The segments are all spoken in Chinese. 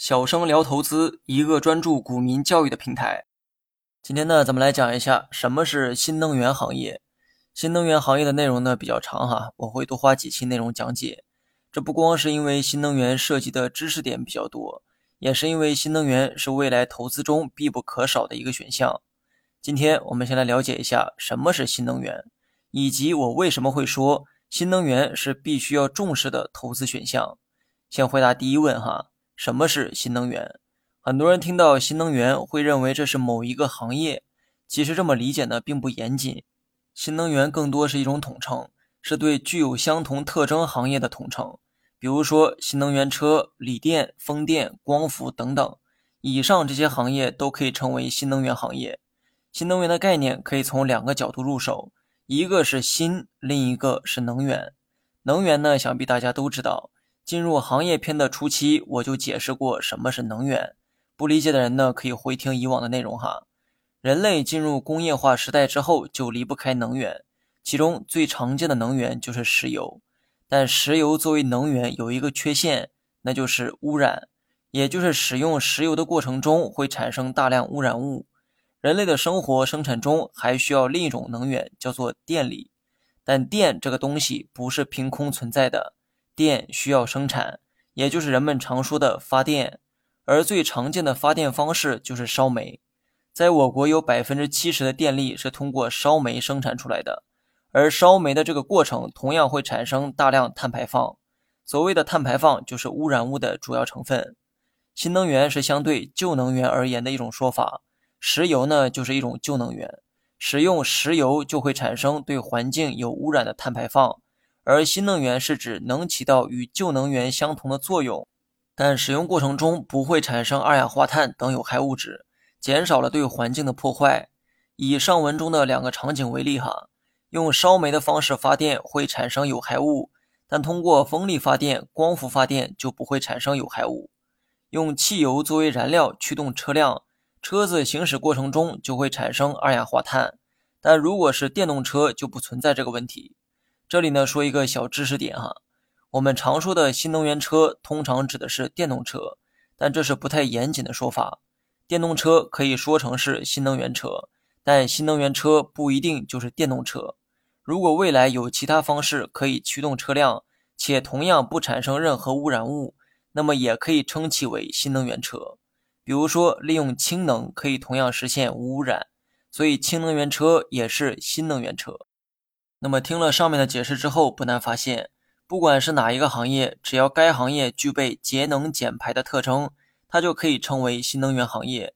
小生聊投资，一个专注股民教育的平台。今天呢，咱们来讲一下什么是新能源行业。新能源行业的内容呢比较长哈，我会多花几期内容讲解。这不光是因为新能源涉及的知识点比较多，也是因为新能源是未来投资中必不可少的一个选项。今天我们先来了解一下什么是新能源，以及我为什么会说新能源是必须要重视的投资选项。先回答第一问哈。什么是新能源？很多人听到新能源会认为这是某一个行业，其实这么理解呢并不严谨。新能源更多是一种统称，是对具有相同特征行业的统称。比如说新能源车、锂电、风电、光伏等等，以上这些行业都可以称为新能源行业。新能源的概念可以从两个角度入手，一个是新，另一个是能源。能源呢，想必大家都知道。进入行业篇的初期，我就解释过什么是能源。不理解的人呢，可以回听以往的内容哈。人类进入工业化时代之后，就离不开能源，其中最常见的能源就是石油。但石油作为能源有一个缺陷，那就是污染，也就是使用石油的过程中会产生大量污染物。人类的生活生产中还需要另一种能源，叫做电力。但电这个东西不是凭空存在的。电需要生产，也就是人们常说的发电，而最常见的发电方式就是烧煤。在我国，有百分之七十的电力是通过烧煤生产出来的，而烧煤的这个过程同样会产生大量碳排放。所谓的碳排放就是污染物的主要成分。新能源是相对旧能源而言的一种说法，石油呢就是一种旧能源，使用石油就会产生对环境有污染的碳排放。而新能源是指能起到与旧能源相同的作用，但使用过程中不会产生二氧化碳等有害物质，减少了对环境的破坏。以上文中的两个场景为例，哈，用烧煤的方式发电会产生有害物，但通过风力发电、光伏发电就不会产生有害物。用汽油作为燃料驱动车辆，车子行驶过程中就会产生二氧化碳，但如果是电动车就不存在这个问题。这里呢说一个小知识点哈，我们常说的新能源车通常指的是电动车，但这是不太严谨的说法。电动车可以说成是新能源车，但新能源车不一定就是电动车。如果未来有其他方式可以驱动车辆，且同样不产生任何污染物，那么也可以称其为新能源车。比如说利用氢能可以同样实现无污染，所以氢能源车也是新能源车。那么听了上面的解释之后，不难发现，不管是哪一个行业，只要该行业具备节能减排的特征，它就可以称为新能源行业。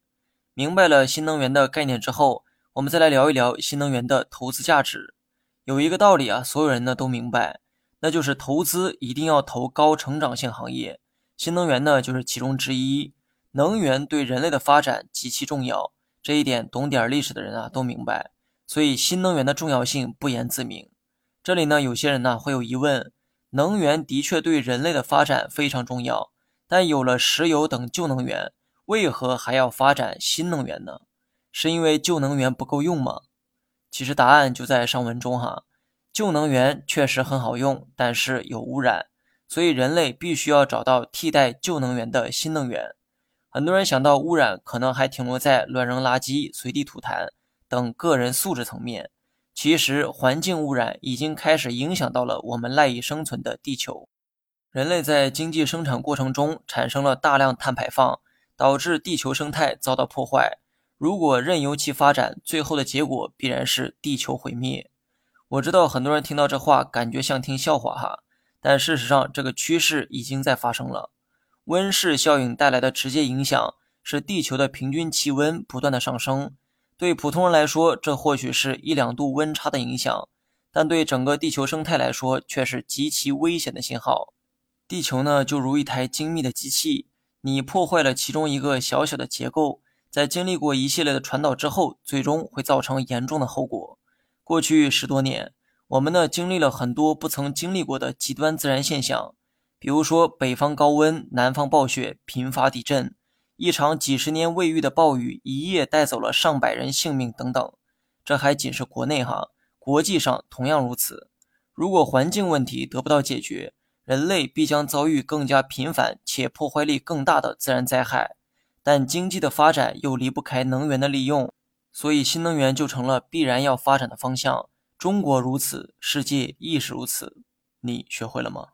明白了新能源的概念之后，我们再来聊一聊新能源的投资价值。有一个道理啊，所有人呢都明白，那就是投资一定要投高成长性行业，新能源呢就是其中之一。能源对人类的发展极其重要，这一点懂点历史的人啊都明白。所以，新能源的重要性不言自明。这里呢，有些人呢会有疑问：能源的确对人类的发展非常重要，但有了石油等旧能源，为何还要发展新能源呢？是因为旧能源不够用吗？其实答案就在上文中哈。旧能源确实很好用，但是有污染，所以人类必须要找到替代旧能源的新能源。很多人想到污染，可能还停留在乱扔垃圾、随地吐痰。等个人素质层面，其实环境污染已经开始影响到了我们赖以生存的地球。人类在经济生产过程中产生了大量碳排放，导致地球生态遭到破坏。如果任由其发展，最后的结果必然是地球毁灭。我知道很多人听到这话感觉像听笑话哈，但事实上这个趋势已经在发生了。温室效应带来的直接影响是地球的平均气温不断的上升。对普通人来说，这或许是一两度温差的影响，但对整个地球生态来说，却是极其危险的信号。地球呢，就如一台精密的机器，你破坏了其中一个小小的结构，在经历过一系列的传导之后，最终会造成严重的后果。过去十多年，我们呢经历了很多不曾经历过的极端自然现象，比如说北方高温、南方暴雪、频发地震。一场几十年未遇的暴雨，一夜带走了上百人性命，等等。这还仅是国内哈，国际上同样如此。如果环境问题得不到解决，人类必将遭遇更加频繁且破坏力更大的自然灾害。但经济的发展又离不开能源的利用，所以新能源就成了必然要发展的方向。中国如此，世界亦是如此。你学会了吗？